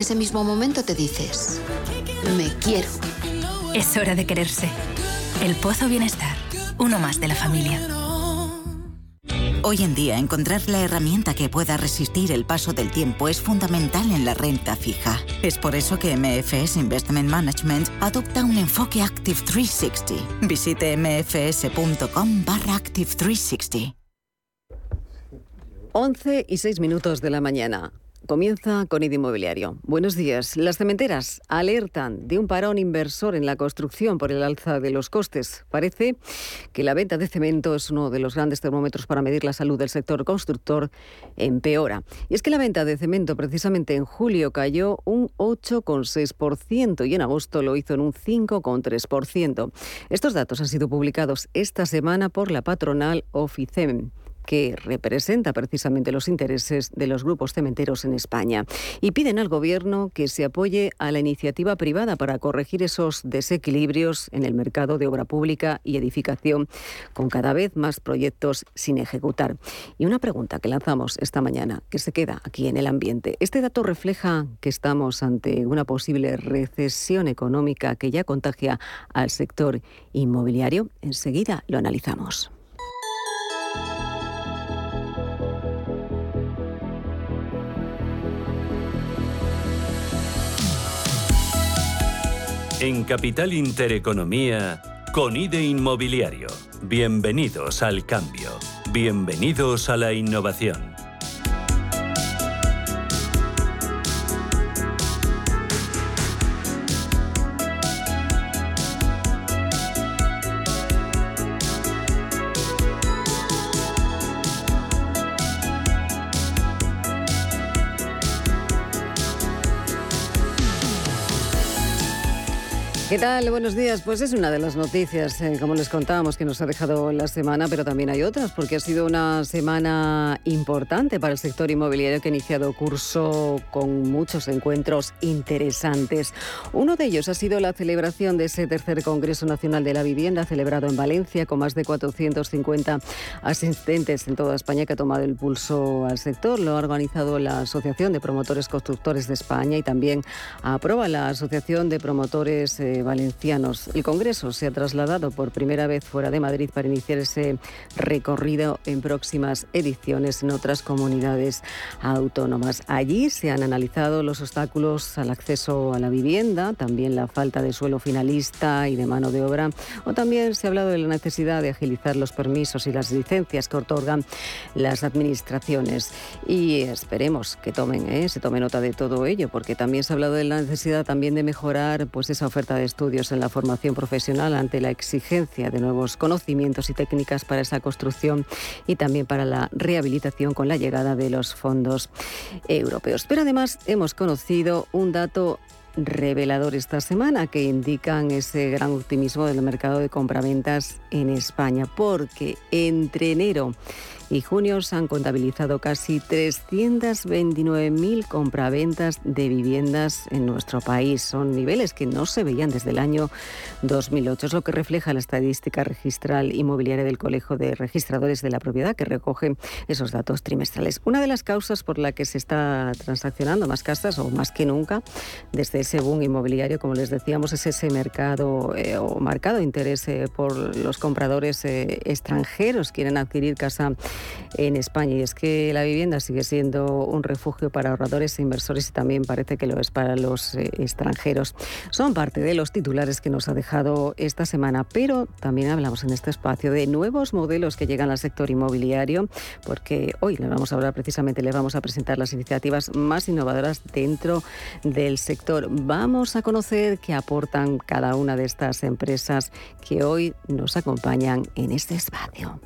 ese mismo momento te dices, me quiero. Es hora de quererse. El Pozo Bienestar, uno más de la familia. Hoy en día encontrar la herramienta que pueda resistir el paso del tiempo es fundamental en la renta fija. Es por eso que MFS Investment Management adopta un enfoque Active 360. Visite mfs.com barra Active 360. 11 y 6 minutos de la mañana. Comienza con ID Inmobiliario. Buenos días. Las cementeras alertan de un parón inversor en la construcción por el alza de los costes. Parece que la venta de cemento es uno de los grandes termómetros para medir la salud del sector constructor. Empeora. Y es que la venta de cemento precisamente en julio cayó un 8,6% y en agosto lo hizo en un 5,3%. Estos datos han sido publicados esta semana por la patronal Oficem que representa precisamente los intereses de los grupos cementeros en España. Y piden al Gobierno que se apoye a la iniciativa privada para corregir esos desequilibrios en el mercado de obra pública y edificación, con cada vez más proyectos sin ejecutar. Y una pregunta que lanzamos esta mañana, que se queda aquí en el ambiente. ¿Este dato refleja que estamos ante una posible recesión económica que ya contagia al sector inmobiliario? Enseguida lo analizamos. En Capital Intereconomía, con IDE Inmobiliario. Bienvenidos al cambio. Bienvenidos a la innovación. ¿Qué tal? Buenos días. Pues es una de las noticias, eh, como les contábamos, que nos ha dejado la semana, pero también hay otras, porque ha sido una semana importante para el sector inmobiliario que ha iniciado curso con muchos encuentros interesantes. Uno de ellos ha sido la celebración de ese tercer Congreso Nacional de la Vivienda, celebrado en Valencia, con más de 450 asistentes en toda España que ha tomado el pulso al sector. Lo ha organizado la Asociación de Promotores Constructores de España y también aprueba la Asociación de Promotores eh, valencianos. El Congreso se ha trasladado por primera vez fuera de Madrid para iniciar ese recorrido en próximas ediciones en otras comunidades autónomas. Allí se han analizado los obstáculos al acceso a la vivienda, también la falta de suelo finalista y de mano de obra, o también se ha hablado de la necesidad de agilizar los permisos y las licencias que otorgan las administraciones. Y esperemos que tomen, ¿eh? se tome nota de todo ello, porque también se ha hablado de la necesidad también de mejorar pues esa oferta de estudios en la formación profesional ante la exigencia de nuevos conocimientos y técnicas para esa construcción y también para la rehabilitación con la llegada de los fondos europeos. Pero además hemos conocido un dato revelador esta semana que indican ese gran optimismo del mercado de compraventas en España, porque entre enero y junio se han contabilizado casi 329.000 compraventas de viviendas en nuestro país. Son niveles que no se veían desde el año 2008. Es lo que refleja la estadística registral inmobiliaria del Colegio de Registradores de la Propiedad, que recoge esos datos trimestrales. Una de las causas por la que se está transaccionando más casas, o más que nunca, desde ese boom inmobiliario, como les decíamos, es ese mercado eh, o marcado interés eh, por los compradores eh, extranjeros quieren adquirir casa en España. Y es que la vivienda sigue siendo un refugio para ahorradores e inversores y también parece que lo es para los eh, extranjeros. Son parte de los titulares que nos ha dejado esta semana, pero también hablamos en este espacio de nuevos modelos que llegan al sector inmobiliario, porque hoy le vamos a hablar precisamente, le vamos a presentar las iniciativas más innovadoras dentro del sector. Vamos a conocer qué aportan cada una de estas empresas que hoy nos acompañan en este espacio.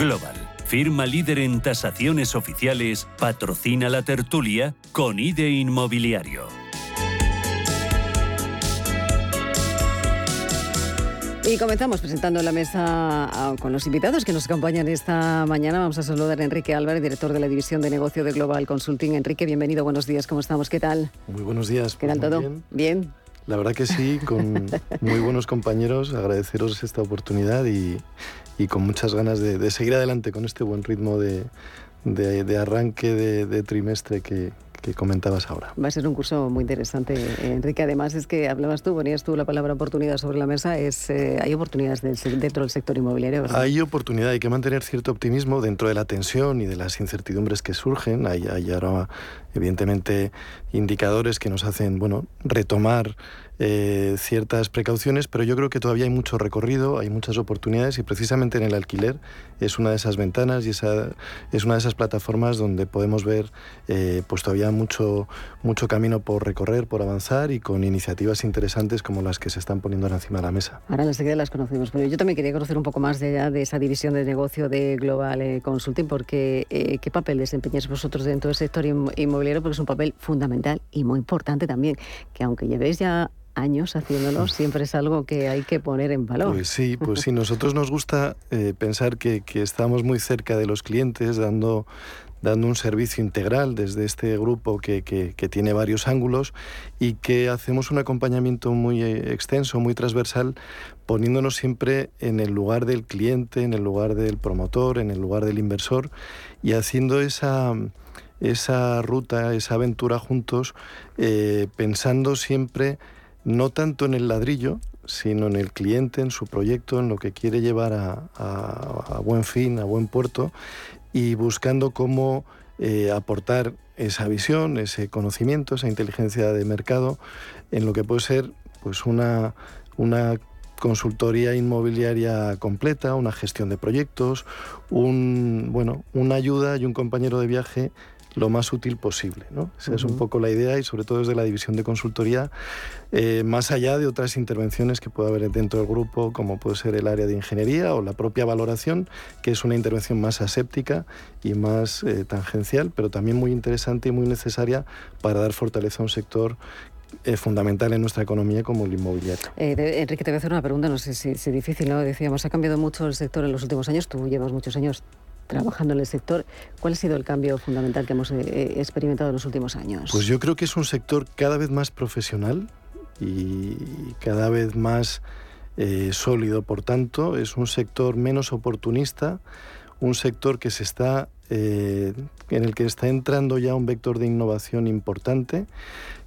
Global, firma líder en tasaciones oficiales, patrocina la tertulia con IDE Inmobiliario. Y comenzamos presentando la mesa ah, con los invitados que nos acompañan esta mañana. Vamos a saludar a Enrique Álvarez, director de la División de Negocio de Global Consulting. Enrique, bienvenido, buenos días, ¿cómo estamos? ¿Qué tal? Muy buenos días. ¿Qué tal pues todo? Bien. bien. La verdad que sí, con muy buenos compañeros, agradeceros esta oportunidad y, y con muchas ganas de, de, seguir adelante con este buen ritmo de, de, arranque de, trimestre que, que comentabas ahora. Va a ser un curso muy interesante, Enrique. Además es que hablabas tú, ponías tú la palabra oportunidad sobre la mesa. Es, eh, hay oportunidades dentro del sector inmobiliario. ¿verdad? Hay oportunidad, hay que mantener cierto optimismo dentro de la tensión y de las incertidumbres que surgen. Hay, hay ahora, evidentemente, indicadores que nos hacen bueno, retomar eh, ciertas precauciones, pero yo creo que todavía hay mucho recorrido, hay muchas oportunidades y precisamente en el alquiler es una de esas ventanas y esa, es una de esas plataformas donde podemos ver eh, pues todavía mucho, mucho camino por recorrer, por avanzar y con iniciativas interesantes como las que se están poniendo encima de la mesa. Ahora enseguida las conocemos, pero yo también quería conocer un poco más de, de esa división de negocio de Global eh, Consulting, porque ¿qué papel desempeñáis vosotros dentro del sector inmobiliario? Porque es un papel fundamental y muy importante también, que aunque llevéis ya años haciéndolo, siempre es algo que hay que poner en valor. Pues sí, pues sí, nosotros nos gusta eh, pensar que, estamos muy cerca de los clientes, dando, dando un servicio integral desde este grupo que, tiene varios ángulos y que hacemos un acompañamiento muy eh, extenso, muy transversal, poniéndonos siempre en el lugar del cliente, en el lugar del promotor, en el lugar del inversor y haciendo esa esa ruta, esa aventura juntos, eh, pensando siempre no tanto en el ladrillo, sino en el cliente, en su proyecto, en lo que quiere llevar a, buen fin, a buen puerto, y buscando cómo eh, aportar esa visión, ese conocimiento, esa inteligencia de mercado en lo que puede ser pues una, una consultoría inmobiliaria completa, una gestión de proyectos, un, bueno, una ayuda y un compañero de viaje lo más útil posible. ¿no? Esa es un poco la idea y sobre todo desde la división de consultoría, eh, más allá de otras intervenciones que pueda haber dentro del grupo, como puede ser el área de ingeniería o la propia valoración, que es una intervención más aséptica y más eh, tangencial, pero también muy interesante y muy necesaria para dar fortaleza a un sector eh, fundamental en nuestra economía como el inmobiliario. Enrique, te voy a hacer una pregunta, no sé si es difícil, ¿no? Decíamos, ha cambiado mucho el sector en los últimos años, tú llevas muchos años trabajando en el sector. ¿Cuál ha sido el cambio fundamental que hemos eh, experimentado en los últimos años? Pues yo creo que es un sector cada vez más profesional y cada vez más eh, sólido. Por tanto, es un sector menos oportunista, un sector que se está eh, en el que está entrando ya un vector de innovación importante,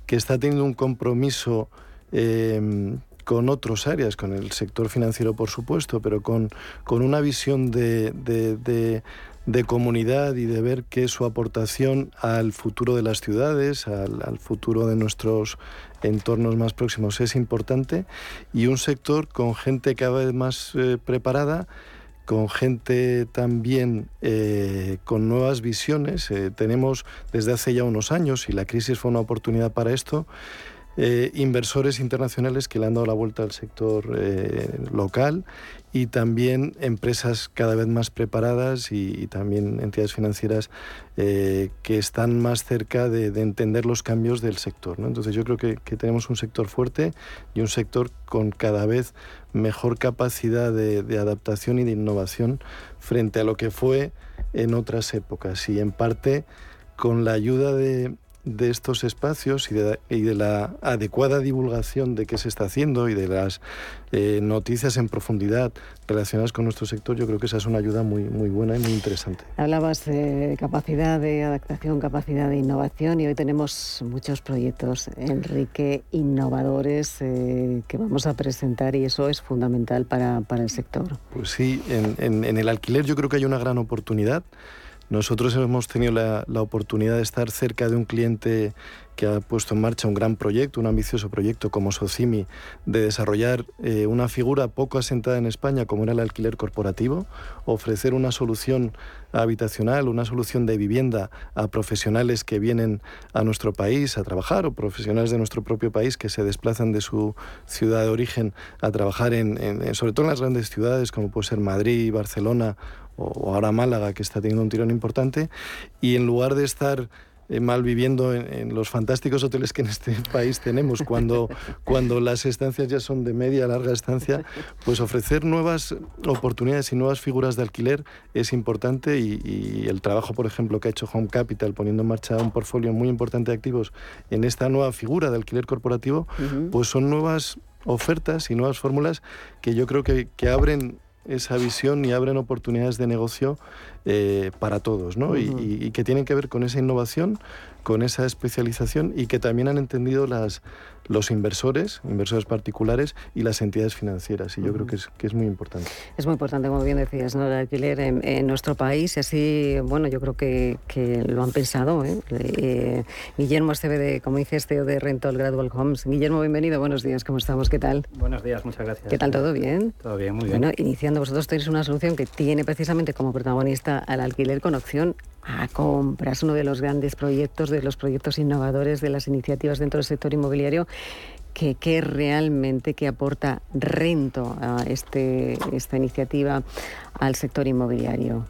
que está teniendo un compromiso con otras áreas, con el sector financiero por supuesto, pero con, con una visión de, de, comunidad y de ver que su aportación al futuro de las ciudades, al, futuro de nuestros entornos más próximos es importante y un sector con gente cada vez más eh, preparada con gente también eh, con nuevas visiones. Eh, tenemos desde hace ya unos años, y la crisis fue una oportunidad para esto, eh, inversores internacionales que le han dado la vuelta al sector eh, local y también empresas cada vez más preparadas y, también entidades financieras eh, que están más cerca de, entender los cambios del sector. Entonces yo creo que, tenemos un sector fuerte y un sector con cada vez mejor capacidad de, de adaptación y de innovación frente a lo que fue en otras épocas y en parte con la ayuda de, de estos espacios y de, la adecuada divulgación de qué se está haciendo y de las eh, noticias en profundidad relacionadas con nuestro sector, yo creo que esa es una ayuda muy, muy buena y muy interesante. Hablabas de capacidad de adaptación, capacidad de innovación y hoy tenemos muchos proyectos, Enrique, innovadores eh, que vamos a presentar y eso es fundamental para, para el sector. Pues sí, en, en el alquiler yo creo que hay una gran oportunidad. Nosotros hemos tenido la, oportunidad de estar cerca de un cliente que ha puesto en marcha un gran proyecto, un ambicioso proyecto como Socimi, de desarrollar eh, una figura poco asentada en España como era el alquiler corporativo, ofrecer una solución habitacional, una solución de vivienda a profesionales que vienen a nuestro país a trabajar o profesionales de nuestro propio país que se desplazan de su ciudad de origen a trabajar en, sobre todo en las grandes ciudades como puede ser Madrid, Barcelona o, ahora Málaga, que está teniendo un tirón importante, y en lugar de estar eh, mal viviendo en, los fantásticos hoteles que en este país tenemos, cuando, cuando las estancias ya son de media, larga estancia, pues ofrecer nuevas oportunidades y nuevas figuras de alquiler es importante y, el trabajo, por ejemplo, que ha hecho Home Capital poniendo en marcha un portfolio muy importante de activos en esta nueva figura de alquiler corporativo, pues son nuevas ofertas y nuevas fórmulas que yo creo que, que abren esa visión y abren oportunidades de negocio eh, para todos, ¿no? y, que tienen que ver con esa innovación, con esa especialización y que también han entendido las, los inversores, inversores particulares y las entidades financieras. Y yo creo que es, que es muy importante. Es muy importante, como bien decías, ¿no? el alquiler en, nuestro país. Y así, bueno, yo creo que, que lo han pensado. ¿eh? Eh, Guillermo Esteve, como dije, CEO de Rental Gradual Homes. Guillermo, bienvenido. Buenos días. ¿Cómo estamos? ¿Qué tal? Buenos días, muchas gracias. ¿Qué tal? ¿Todo bien? Todo bien, muy bien. Bueno, iniciando, vosotros tenéis una solución que tiene precisamente como protagonista al alquiler con opción a compras, uno de los grandes proyectos, de los proyectos innovadores, de las iniciativas dentro del sector inmobiliario que, que, realmente que aporta rento a este, esta iniciativa al sector inmobiliario.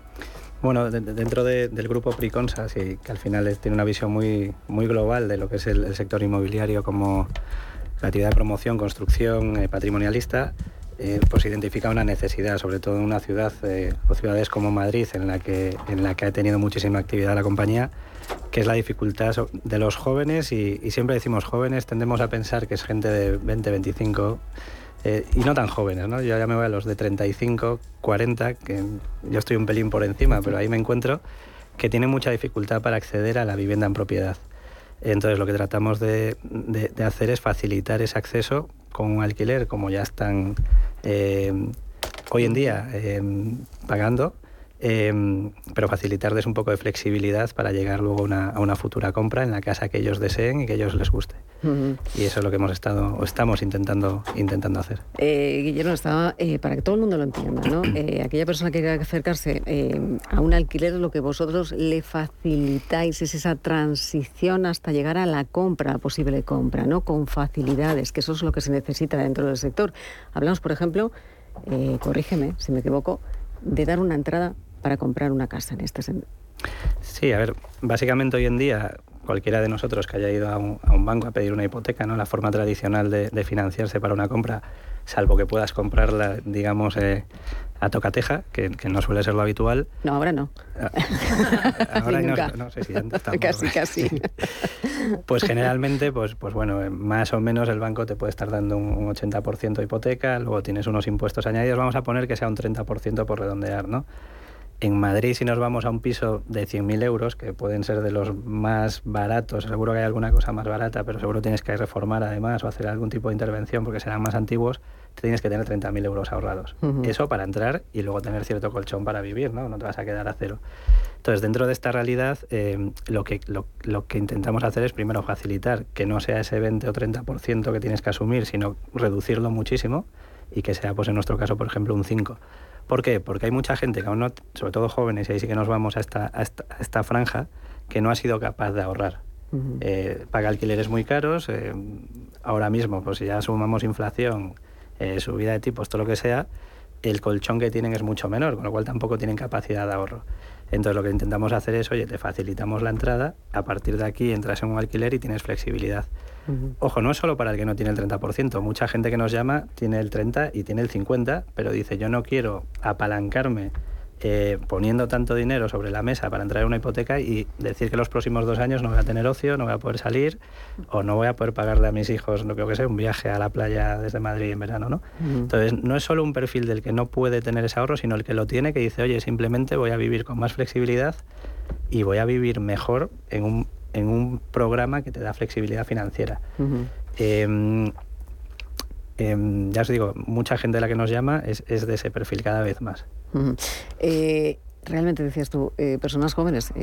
Bueno, dentro del grupo Priconsa, que al final tiene una visión muy, muy global de lo que es el, sector inmobiliario como la actividad de promoción, construcción eh, patrimonialista, eh, pues identifica una necesidad, sobre todo en una ciudad eh, o ciudades como Madrid, en la, que, en la que ha tenido muchísima actividad la compañía, que es la dificultad de los jóvenes, y, siempre decimos jóvenes, tendemos a pensar que es gente de 20, 25, eh, y no tan jóvenes, ¿no? Yo ya me voy a los de 35, 40, que yo estoy un pelín por encima, pero ahí me encuentro, que tienen mucha dificultad para acceder a la vivienda en propiedad. Entonces lo que tratamos de, hacer es facilitar ese acceso con un alquiler, como ya están eh, hoy en día eh, pagando, eh, pero facilitarles un poco de flexibilidad para llegar luego a una futura compra en la casa que ellos deseen y que ellos les guste. Y eso es lo que hemos estado o estamos intentando, intentando hacer. Guillermo, estaba, para que todo el mundo lo entienda, ¿no? aquella persona que quiera acercarse a un alquiler, lo que vosotros le facilitáis es esa transición hasta llegar a la compra, posible compra, ¿no? Con facilidades, que eso es lo que se necesita dentro del sector. Hablamos, por ejemplo, corrígeme si me equivoco, de dar una entrada para comprar una casa en este sentido? Sí, a ver, básicamente hoy en día cualquiera de nosotros que haya ido a un, banco a pedir una hipoteca, ¿no? la forma tradicional de, financiarse para una compra, salvo que puedas comprarla, digamos, eh, a tocateja, que, que, no suele ser lo habitual. No, ahora no. Ah, ahora no, no, sé si antes Casi, casi. Pues generalmente, pues, pues bueno, eh, más o menos el banco te puede estar dando un, un 80% de hipoteca, luego tienes unos impuestos añadidos, vamos a poner que sea un 30% por redondear, ¿no? En Madrid, si nos vamos a un piso de 100.000 euros, que pueden ser de los más baratos, seguro que hay alguna cosa más barata, pero seguro tienes que reformar además o hacer algún tipo de intervención porque serán más antiguos, tienes que tener 30.000 euros ahorrados. Eso para entrar y luego tener cierto colchón para vivir, ¿no? No te vas a quedar a cero. Entonces, dentro de esta realidad, eh, lo, que, lo, lo, que intentamos hacer es primero facilitar que no sea ese 20 o 30% que tienes que asumir, sino reducirlo muchísimo y que sea, pues en nuestro caso, por ejemplo, un 5%. ¿Por qué? Porque hay mucha gente, que aún no, sobre todo jóvenes, y ahí sí que nos vamos a esta, esta, franja, que no ha sido capaz de ahorrar. Eh, paga alquileres muy caros, eh, ahora mismo, pues si ya sumamos inflación, eh, subida de tipos, todo lo que sea, el colchón que tienen es mucho menor, con lo cual tampoco tienen capacidad de ahorro. Entonces lo que intentamos hacer es, oye, te facilitamos la entrada, a partir de aquí entras en un alquiler y tienes flexibilidad. Ojo, no es solo para el que no tiene el 30%. Mucha gente que nos llama tiene el 30 y tiene el 50, pero dice yo no quiero apalancarme eh, poniendo tanto dinero sobre la mesa para entrar en una hipoteca y decir que los próximos dos años no voy a tener ocio, no voy a poder salir o no voy a poder pagarle a mis hijos, no creo que sea, un viaje a la playa desde Madrid en verano, ¿no? Entonces, no es solo un perfil del que no puede tener ese ahorro, sino el que lo tiene, que dice, oye, simplemente voy a vivir con más flexibilidad y voy a vivir mejor en un en un programa que te da flexibilidad financiera. Em, em, ya os digo, mucha gente de la que nos llama es, de ese perfil cada vez más realmente decías tú, eh, personas jóvenes,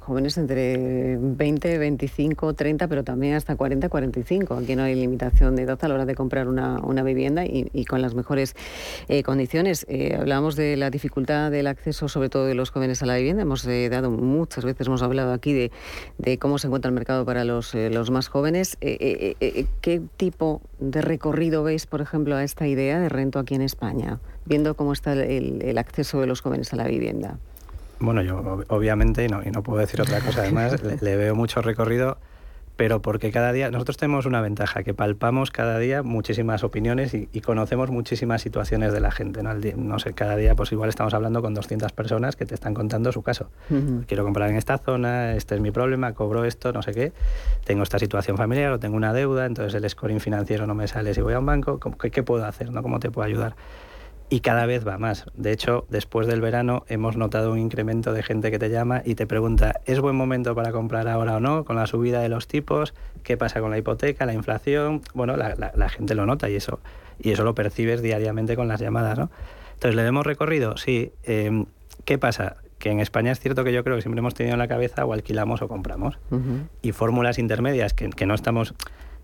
jóvenes entre 20, 25, 30, pero también hasta 40, 45. Aquí no hay limitación de edad a la hora de comprar una, una vivienda y, con las mejores eh, condiciones. Eh, hablábamos de la dificultad del acceso, sobre todo de los jóvenes a la vivienda. Hemos dado muchas veces, hemos hablado aquí de, de, cómo se encuentra el mercado para los, los más jóvenes. ¿Qué tipo de recorrido veis, por ejemplo, a esta idea de rento aquí en España? Viendo cómo está el, acceso de los jóvenes a la vivienda? Bueno, yo obviamente, y no, y no puedo decir otra cosa, además, le, veo mucho recorrido, pero porque cada día, nosotros tenemos una ventaja, que palpamos cada día muchísimas opiniones y, conocemos muchísimas situaciones de la gente. ¿no? no sé, cada día pues igual estamos hablando con 200 personas que te están contando su caso. Quiero comprar en esta zona, este es mi problema, cobro esto, no sé qué, tengo esta situación familiar o tengo una deuda, entonces el scoring financiero no me sale si voy a un banco, ¿qué, qué puedo hacer? ¿no? ¿Cómo te puedo ayudar? Y cada vez va más. De hecho, después del verano hemos notado un incremento de gente que te llama y te pregunta, ¿es buen momento para comprar ahora o no? Con la subida de los tipos, ¿qué pasa con la hipoteca, la inflación? Bueno, la, gente lo nota y eso, y eso lo percibes diariamente con las llamadas, ¿no? Entonces, ¿le hemos recorrido? Sí. Em, ¿Qué pasa? Que en España es cierto que yo creo que siempre hemos tenido en la cabeza o alquilamos o compramos. Y fórmulas intermedias que, que no estamos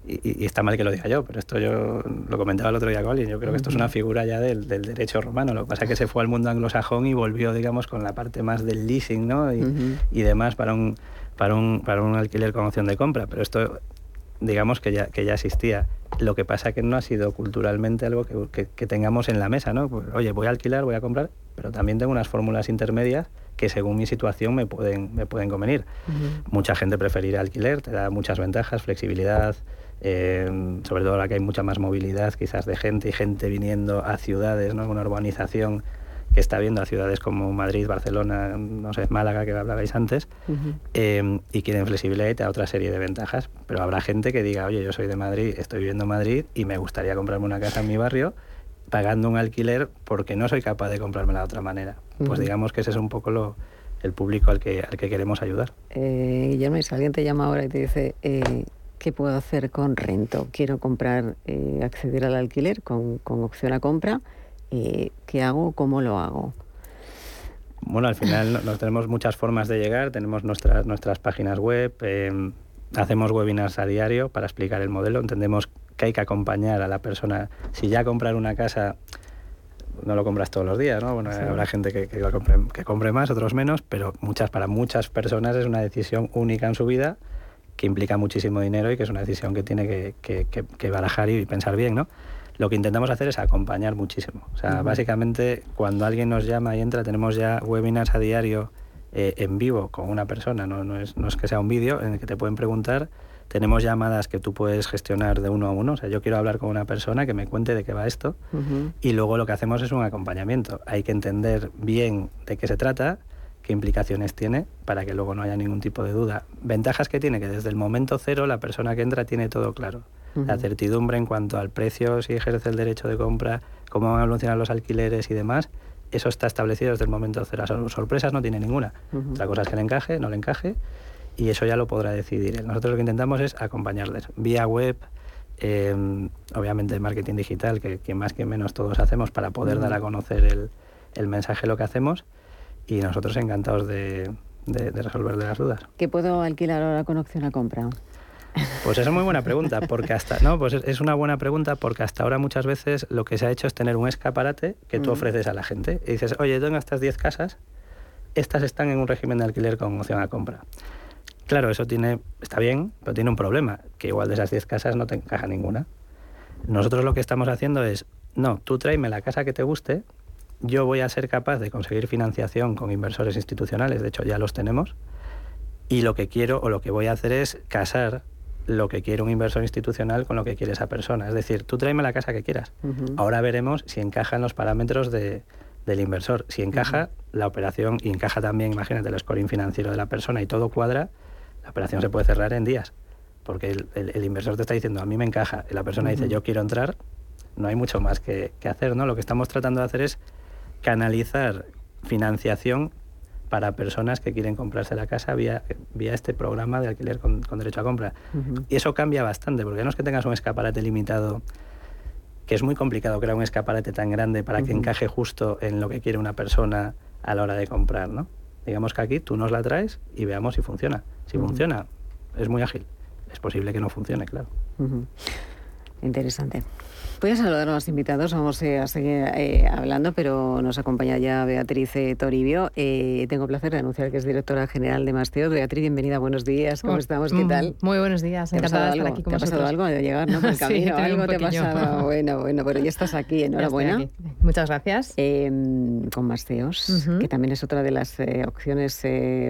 y, está mal que lo diga yo, pero esto yo lo comentaba el otro día con alguien, yo creo que esto es una figura ya del, derecho romano, lo que pasa es que se fue al mundo anglosajón y volvió, digamos, con la parte más del leasing, ¿no? Y, y demás para un, para, un, para un alquiler con opción de compra, pero esto digamos que ya, que ya existía. Lo que pasa que no ha sido culturalmente algo que, que, tengamos en la mesa, ¿no? Pues, oye, voy a alquilar, voy a comprar, pero también tengo unas fórmulas intermedias que según mi situación me pueden, me pueden convenir. Mucha gente preferirá alquiler, te da muchas ventajas, flexibilidad, eh, sobre todo ahora que hay mucha más movilidad quizás de gente y gente viniendo a ciudades, ¿no? una urbanización que está viendo a ciudades como Madrid, Barcelona, no sé, Málaga, que hablabais antes, eh, y quieren flexibilidad y te da otra serie de ventajas. Pero habrá gente que diga, oye, yo soy de Madrid, estoy viviendo en Madrid y me gustaría comprarme una casa en mi barrio pagando un alquiler porque no soy capaz de comprármela de otra manera. Pues digamos que ese es un poco lo, el público al que, al que queremos ayudar. Eh, Guillermo, si alguien te llama ahora y te dice, eh, ¿qué puedo hacer con rento? Quiero comprar, eh, acceder al alquiler con, opción a compra. Eh, ¿Qué hago? ¿Cómo lo hago? Bueno, al final nos tenemos muchas formas de llegar, tenemos nuestras, nuestras páginas web, em, hacemos webinars a diario para explicar el modelo, entendemos que hay que acompañar a la persona. Si ya comprar una casa no lo compras todos los días, ¿no? Bueno, habrá gente que, que, compre, que compre más, otros menos, pero muchas, para muchas personas es una decisión única en su vida que implica muchísimo dinero y que es una decisión que tiene que, que, barajar y pensar bien, ¿no? Lo que intentamos hacer es acompañar muchísimo. O sea, básicamente cuando alguien nos llama y entra, tenemos ya webinars a diario eh, en vivo con una persona, ¿no? No, es, no es que sea un vídeo en el que te pueden preguntar. Tenemos llamadas que tú puedes gestionar de uno a uno. O sea, yo quiero hablar con una persona que me cuente de qué va esto. Y luego lo que hacemos es un acompañamiento. Hay que entender bien de qué se trata qué implicaciones tiene para que luego no haya ningún tipo de duda. Ventajas que tiene que desde el momento cero la persona que entra tiene todo claro. La certidumbre en cuanto al precio, si ejerce el derecho de compra, cómo van a evolucionar los alquileres y demás, eso está establecido desde el momento cero. Sorpresas no tiene ninguna. Otra cosa es que le encaje, no le encaje, y eso ya lo podrá decidir. Nosotros lo que intentamos es acompañarles vía web, em, obviamente marketing digital, que, que, más que menos todos hacemos para poder dar a conocer el, el mensaje, lo que hacemos y nosotros encantados de, de, resolverle las dudas. ¿Qué puedo alquilar ahora con opción a compra? Pues es muy buena pregunta, porque hasta, no, pues es una buena pregunta porque hasta ahora muchas veces lo que se ha hecho es tener un escaparate que tú mm. ofreces a la gente y dices, oye, tengo estas 10 casas, estas están en un régimen de alquiler con opción a compra. Claro, eso tiene, está bien, pero tiene un problema, que igual de esas 10 casas no te encaja ninguna. Nosotros lo que estamos haciendo es, no, tú tráeme la casa que te guste, yo voy a ser capaz de conseguir financiación con inversores institucionales, de hecho ya los tenemos, y lo que quiero o lo que voy a hacer es casar lo que quiere un inversor institucional con lo que quiere esa persona. Es decir, tú tráeme la casa que quieras. Ahora veremos si encaja en los parámetros de, del inversor. Si encaja la operación y encaja también, imagínate, el scoring financiero de la persona y todo cuadra, la operación se puede cerrar en días. Porque el, inversor te está diciendo, a mí me encaja, y la persona dice, yo quiero entrar, no hay mucho más que, que hacer. ¿no? Lo que estamos tratando de hacer es canalizar financiación para personas que quieren comprarse la casa vía, vía este programa de alquiler con, derecho a compra. Y eso cambia bastante, porque no es que tengas un escaparate limitado, que es muy complicado crear un escaparate tan grande para que encaje justo en lo que quiere una persona a la hora de comprar, ¿no? Digamos que aquí tú nos la traes y veamos si funciona. Si funciona, es muy ágil. Es posible que no funcione, claro. Interesante. Voy a saludar a los invitados, vamos eh, a seguir eh, hablando, pero nos acompaña ya Beatriz eh, Toribio. tengo placer de anunciar que es directora general de Masteo. Beatriz, bienvenida, buenos días, ¿cómo oh, estamos? ¿Qué mm, tal? Muy buenos días, encantada de estar aquí con ¿Te ha pasado algo de llegar, no? Por el camino, algo te ha pasado. Bueno, bueno, pero ya estás aquí, enhorabuena. Muchas gracias. Em, con Masteos, que también es otra de las opciones,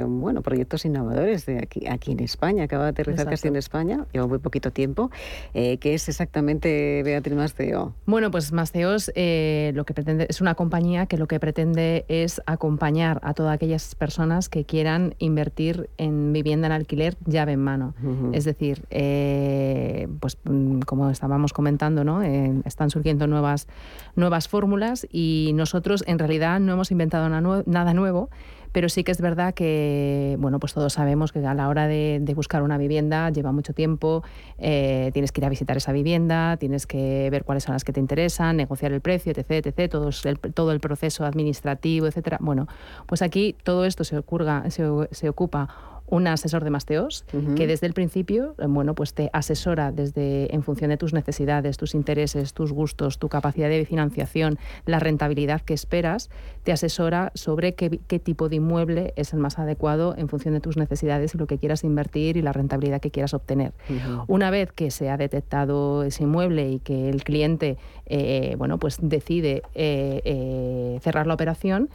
bueno, proyectos innovadores de aquí, aquí en España. Acaba de aterrizar casi en España, lleva muy poquito tiempo, que es exactamente exactamente Beatriz Masteo? Bueno, pues Masteos eh, lo que pretende es una compañía que lo que pretende es acompañar a todas aquellas personas que quieran invertir en vivienda en alquiler llave en mano. Es decir, eh, pues mm, como estábamos comentando, ¿no? Eh, están surgiendo nuevas, nuevas fórmulas y nosotros en realidad no hemos inventado nada nuevo pero sí que es verdad que, bueno, pues todos sabemos que a la hora de, buscar una vivienda lleva mucho tiempo, eh, tienes que ir a visitar esa vivienda, tienes que ver cuáles son las que te interesan, negociar el precio, etc., etc., todo el, todo el proceso administrativo, etcétera. Bueno, pues aquí todo esto se, se, se ocupa un asesor de masteos que desde el principio, eh, bueno, pues te asesora desde en función de tus necesidades, tus intereses, tus gustos, tu capacidad de financiación, la rentabilidad que esperas, te asesora sobre qué, tipo de inmueble es el más adecuado en función de tus necesidades y lo que quieras invertir y la rentabilidad que quieras obtener. Una vez que se ha detectado ese inmueble y que el cliente, eh, bueno, pues decide eh, cerrar la operación,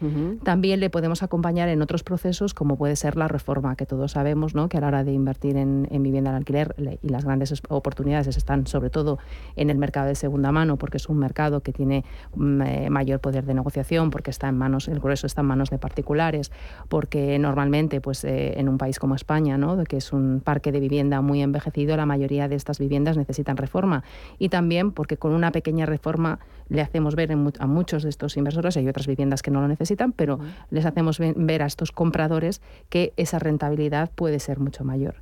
también le podemos acompañar en otros procesos como puede ser la reforma que todos sabemos ¿no? que a la hora de invertir en, vivienda al alquiler y las grandes oportunidades están sobre todo en el mercado de segunda mano, porque es un mercado que tiene mm, eh, mayor poder de negociación, porque está en manos, el grueso está en manos de particulares, porque normalmente pues, eh, en un país como España, ¿no? que es un parque de vivienda muy envejecido, la mayoría de estas viviendas necesitan reforma. Y también porque con una pequeña reforma le hacemos ver a muchos de estos inversores, hay otras viviendas que no lo necesitan, pero les hacemos ver a estos compradores que esa rentabilidad puede ser mucho mayor.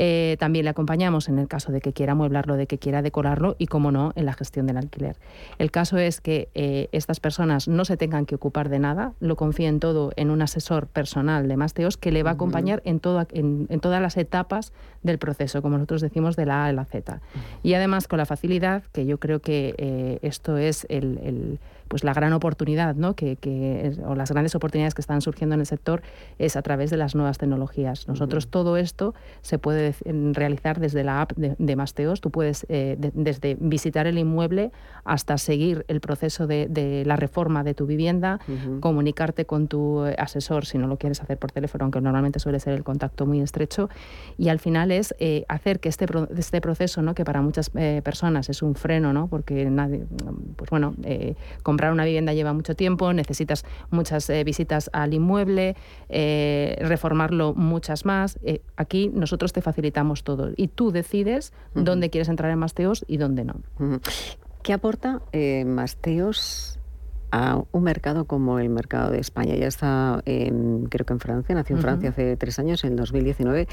Eh, también le acompañamos en el caso de que quiera amueblarlo, de que quiera decorarlo y, como no, en la gestión del alquiler. El caso es que eh, estas personas no se tengan que ocupar de nada, lo confíen todo en un asesor personal de Masteos que le va a acompañar en, en, todas las etapas del proceso, como nosotros decimos, de la A a la Z. Y además con la facilidad, que yo creo que eh, esto es el pues la gran oportunidad, ¿no? que, o las grandes oportunidades que están surgiendo en el sector es a través de las nuevas tecnologías. Nosotros todo esto se puede realizar desde la app de, Masteos. Tú puedes eh, desde visitar el inmueble hasta seguir el proceso de, la reforma de tu vivienda, comunicarte con tu asesor si no lo quieres hacer por teléfono, aunque normalmente suele ser el contacto muy estrecho. Y al final es eh, hacer que este, este proceso, ¿no? que para muchas eh, personas es un freno, ¿no? porque nadie, pues bueno, comprar una vivienda lleva mucho tiempo, necesitas muchas eh, visitas al inmueble, eh, reformarlo muchas más. Eh, aquí nosotros te facilitamos todo y tú decides dónde quieres entrar en Masteos y dónde no. ¿Qué aporta Masteos a un mercado como el mercado de España. Ya está, creo que en Francia, nació en Francia hace tres años, en 2019.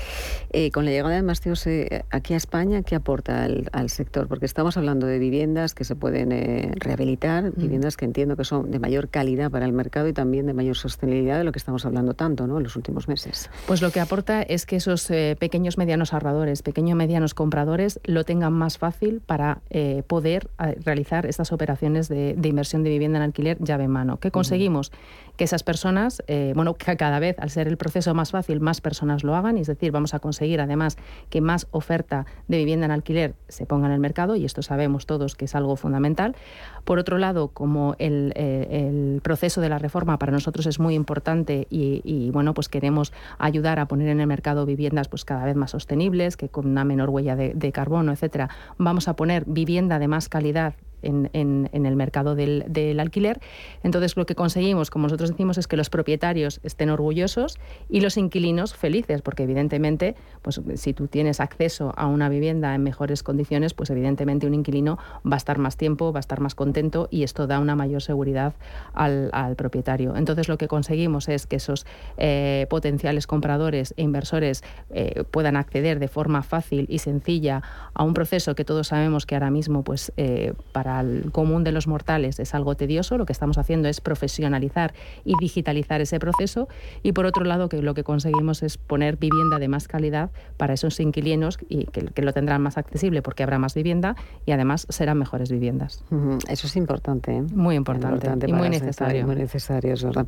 Eh, con la llegada de Masteos eh, aquí a España, ¿qué aporta al, sector? Porque estamos hablando de viviendas que se pueden eh, rehabilitar, viviendas que entiendo que son de mayor calidad para el mercado y también de mayor sostenibilidad de lo que estamos hablando tanto ¿no? en los últimos meses. Pues lo que aporta es que esos pequeños medianos ahorradores, pequeños medianos compradores lo tengan más fácil para poder realizar estas operaciones de, de inversión de vivienda en alquiler llave en mano. ¿Qué conseguimos? Que esas personas, eh, bueno, que cada vez, al ser el proceso más fácil, más personas lo hagan, es decir, vamos a conseguir además que más oferta de vivienda en alquiler se ponga en el mercado, y esto sabemos todos que es algo fundamental. Por otro lado, como el, eh, proceso de la reforma para nosotros es muy importante y, bueno, pues queremos ayudar a poner en el mercado viviendas pues cada vez más sostenibles, que con una menor huella de, de carbono, etcétera, vamos a poner vivienda de más calidad en, el mercado del, alquiler. Entonces, lo que conseguimos, como nosotros decimos, es que los propietarios estén orgullosos y los inquilinos felices, porque evidentemente, pues si tú tienes acceso a una vivienda en mejores condiciones, pues evidentemente un inquilino va a estar más tiempo, va a estar más contento y esto da una mayor seguridad al, propietario. Entonces, lo que conseguimos es que esos eh, potenciales compradores e inversores eh, puedan acceder de forma fácil y sencilla a un proceso que todos sabemos que ahora mismo, pues eh, para al común de los mortales es algo tedioso, lo que estamos haciendo es profesionalizar y digitalizar ese proceso y por otro lado que lo que conseguimos es poner vivienda de más calidad para esos inquilinos y que, lo tendrán más accesible porque habrá más vivienda y además serán mejores viviendas. Eso es importante. ¿eh? Muy importante, y muy necesario. Muy necesario, es verdad.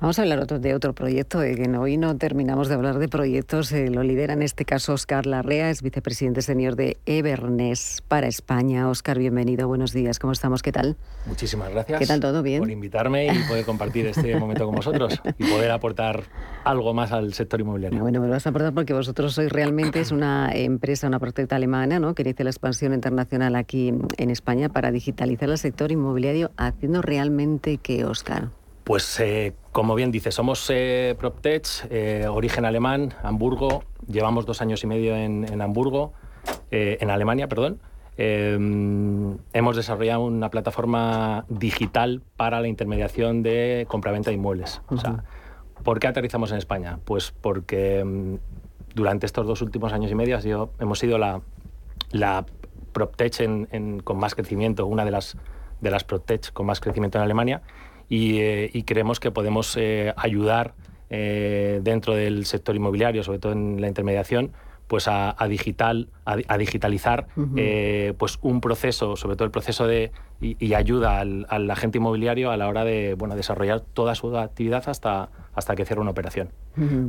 Vamos a hablar otro, de otro proyecto, de que hoy no terminamos de hablar de proyectos, eh, lo lidera en este caso Oscar Larrea, es vicepresidente senior de Everness para España. Oscar, bienvenido, buenos días. Días. ¿Cómo estamos? ¿Qué tal? Muchísimas gracias. ¿Qué tal todo? ¿Bien? Por invitarme y poder compartir este momento con vosotros y poder aportar algo más al sector inmobiliario. Bueno, me lo vas a aportar porque vosotros sois realmente es una empresa, una protecta alemana, ¿no? Que inicia la expansión internacional aquí en España para digitalizar el sector inmobiliario, haciendo realmente que, Oscar. Pues eh, como bien dice, somos eh, PropTech, eh, origen alemán, Hamburgo. Llevamos dos años y medio en, Hamburgo, en Alemania, perdón. Hemos desarrollado una plataforma digital para la intermediación de compraventa de inmuebles. o sea, ¿Por qué aterrizamos en España? Pues porque mm, durante estos dos últimos años y medio hemos sido la, la PropTech con más crecimiento, una de las, de las PropTech con más crecimiento en Alemania eh, y, creemos que podemos eh, ayudar eh, dentro del sector inmobiliario, sobre todo en la intermediación, pues a, digital, a, digitalizar pues un proceso, sobre todo el proceso de y, ayuda al, agente inmobiliario a la hora de bueno, desarrollar toda su actividad hasta, hasta que cierre una operación.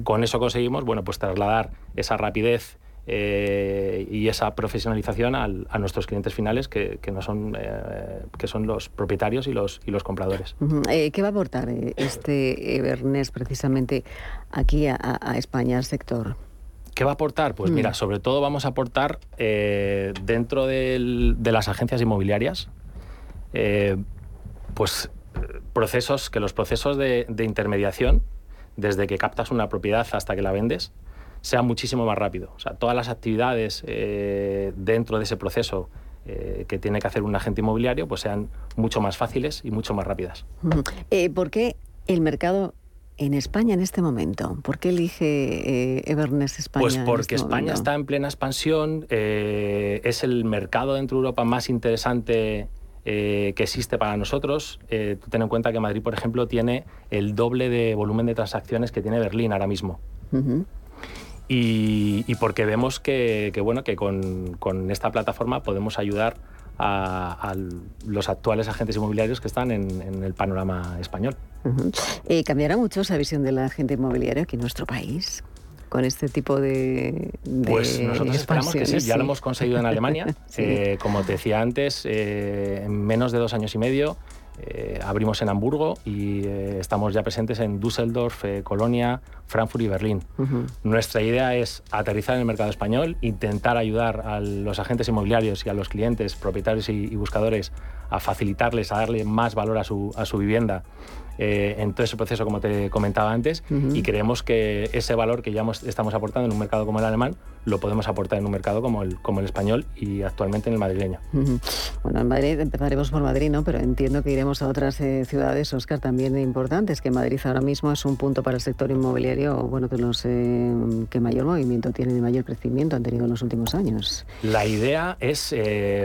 Con eso conseguimos bueno, pues trasladar esa rapidez eh, y esa profesionalización a nuestros clientes finales que, no son, eh, que son los propietarios y los, y los compradores. Eh, ¿Qué va a aportar este Evernest precisamente aquí a, España, al sector? ¿Qué va a aportar? Pues mira, mm. sobre todo vamos a aportar dentro de las agencias inmobiliarias, pues procesos, que los procesos de, de intermediación, desde que captas una propiedad hasta que la vendes, sea muchísimo más rápido. O sea, todas las actividades eh, dentro de ese proceso eh, que tiene que hacer un agente inmobiliario pues sean mucho más fáciles y mucho más rápidas. Eh, ¿Por qué el mercado en España en este momento? ¿Por qué elige Evernest España? Pues porque este España está en plena expansión, es el mercado dentro de Europa más interesante que existe para nosotros. tú ten en cuenta que Madrid, por ejemplo, tiene el doble de volumen de transacciones que tiene Berlín ahora mismo. Y, porque vemos que, bueno, que con, esta plataforma podemos ayudar a, los actuales agentes inmobiliarios que están en, el panorama español. Eh, ¿Cambiará mucho esa visión del agente inmobiliario aquí en nuestro país? con este tipo de, Pues nosotros esperamos que sí, ya lo hemos conseguido en Alemania. Eh, como te decía antes, eh, en menos de dos años y medio eh, abrimos en Hamburgo y eh, estamos ya presentes en Düsseldorf, eh, Colonia, Frankfurt y Berlín. Nuestra idea es aterrizar en el mercado español, intentar ayudar a los agentes inmobiliarios y a los clientes, propietarios y, buscadores a facilitarles, a darle más valor a su, a su vivienda eh, en todo ese proceso, como te comentaba antes, y creemos que ese valor que ya estamos aportando en un mercado como el alemán, lo podemos aportar en un mercado como el, como el español y actualmente en el madrileño. Bueno, en Madrid empezaremos por Madrid, ¿no? pero entiendo que iremos a otras eh, ciudades, Oscar, también importantes, que Madrid ahora mismo es un punto para el sector inmobiliario, bueno, que los eh, que mayor movimiento tiene y mayor crecimiento han tenido en los últimos años. La idea es,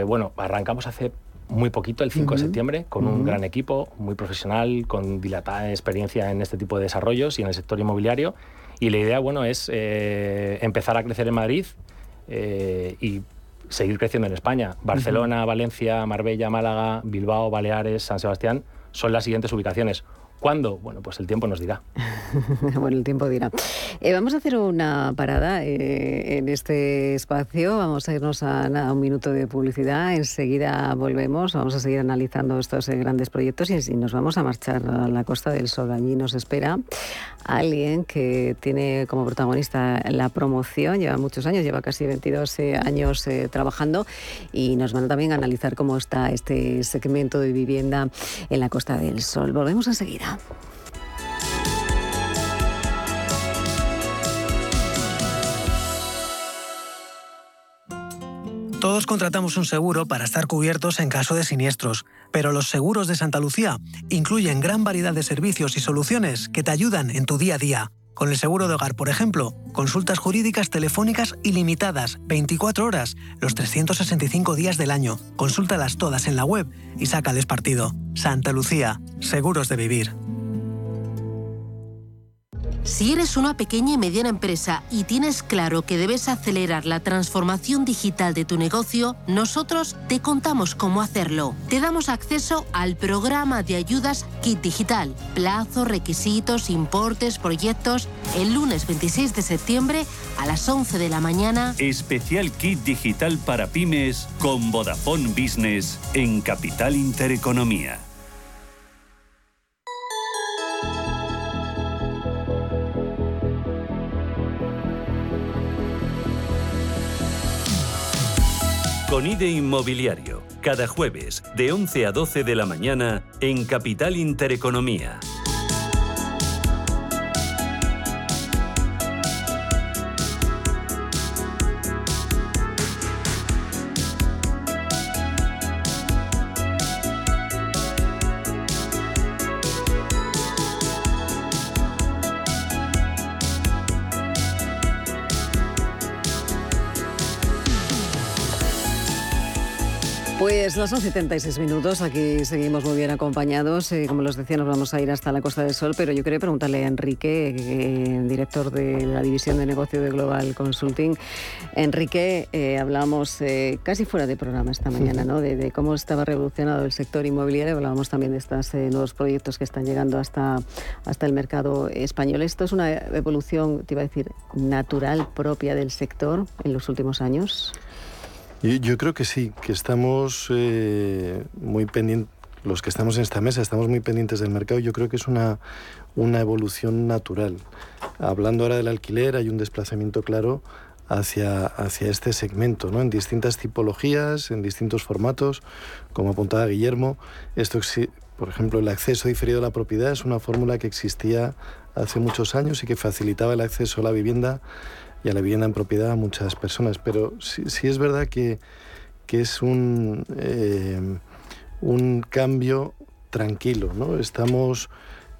bueno, arrancamos hace muy poquito, el 5 de septiembre, con un gran equipo, muy profesional, con dilatada experiencia en este tipo de desarrollos y en el sector inmobiliario. Y la idea, bueno, es eh, empezar a crecer en Madrid eh, y seguir creciendo en España. Barcelona, Valencia, Marbella, Málaga, Bilbao, Baleares, San Sebastián son las siguientes ubicaciones. ¿Cuándo? Bueno, pues el tiempo nos dirá. bueno, el tiempo dirá. Eh, vamos a hacer una parada eh, en este espacio. Vamos a irnos a, un minuto de publicidad. Enseguida volvemos. Vamos a seguir analizando estos eh, grandes proyectos y, nos vamos a marchar a la Costa del Sol. Allí nos espera alguien que tiene como protagonista la promoción. Lleva muchos años, lleva casi 22 años trabajando y nos van a también analizar cómo está este segmento de vivienda en la Costa del Sol. Volvemos enseguida. Todos contratamos un seguro para estar cubiertos en caso de siniestros, pero los seguros de Santa Lucía incluyen gran variedad de servicios y soluciones que te ayudan en tu día a día. Con el seguro de hogar, por ejemplo, consultas jurídicas telefónicas ilimitadas, 24 horas, los 365 días del año. Consúltalas todas en la web y sácales partido. Santa Lucía, seguros de vivir. Si eres una pequeña y mediana empresa y tienes claro que debes acelerar la transformación digital de tu negocio, nosotros te contamos cómo hacerlo. Te damos acceso al programa de ayudas Kit Digital. Plazo, requisitos, importes, proyectos. El lunes 26 de septiembre a las 11 de la mañana. Especial Kit Digital para pymes con Vodafone Business en Capital Intereconomía. Con IDE Inmobiliario, cada jueves de 11 a 12 de la mañana en Capital Intereconomía. Pues las 11.76 minutos, aquí seguimos muy bien acompañados. Eh, como les decía, nos vamos a ir hasta la Costa del Sol, pero yo quería preguntarle a Enrique, eh, director de la División de Negocio de Global Consulting. Enrique, eh, hablamos casi fuera de programa esta mañana, ¿no? De, cómo estaba revolucionado el sector inmobiliario. Hablábamos también de estos nuevos proyectos que están llegando hasta, hasta el mercado español. ¿Esto es una evolución, te iba a decir, natural propia del sector en los últimos años? Yo, creo que sí, que estamos eh, muy pendientes, los que estamos en esta mesa estamos muy pendientes del mercado. Yo creo que es una, una evolución natural. Hablando ahora del alquiler, hay un desplazamiento claro hacia, hacia este segmento, ¿no? en distintas tipologías, en distintos formatos, como apuntaba Guillermo. Esto, por ejemplo, el acceso diferido a la propiedad es una fórmula que existía hace muchos años y que facilitaba el acceso a la vivienda y a la vivienda en propiedad a muchas personas. Pero sí, es verdad que, que es un, eh, un cambio tranquilo, ¿no? Estamos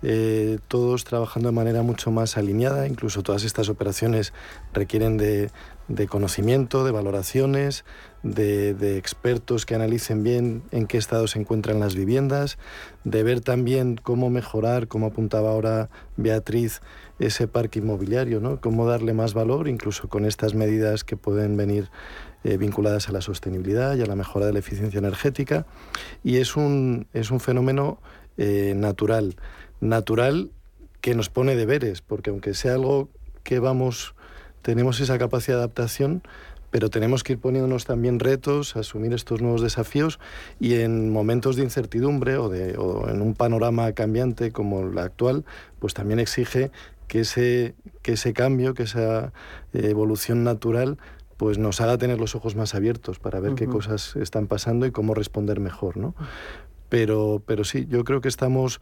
eh, todos trabajando de manera mucho más alineada, incluso todas estas operaciones requieren de, de conocimiento, de valoraciones, de, de, expertos que analicen bien en qué estado se encuentran las viviendas, de ver también cómo mejorar, como apuntaba ahora Beatriz, ese parque inmobiliario, ¿no? Cómo darle más valor, incluso con estas medidas que pueden venir eh, vinculadas a la sostenibilidad y a la mejora de la eficiencia energética. Y es un, es un fenómeno eh, natural, natural que nos pone deberes, porque aunque sea algo que vamos, tenemos esa capacidad de adaptación, pero tenemos que ir poniéndonos también retos, asumir estos nuevos desafíos y en momentos de incertidumbre o, de, o en un panorama cambiante como el actual, pues también exige que ese, que ese cambio, que esa eh, evolución natural, pues nos haga tener los ojos más abiertos para ver qué cosas están pasando y cómo responder mejor, ¿no? Pero, pero sí, yo creo que estamos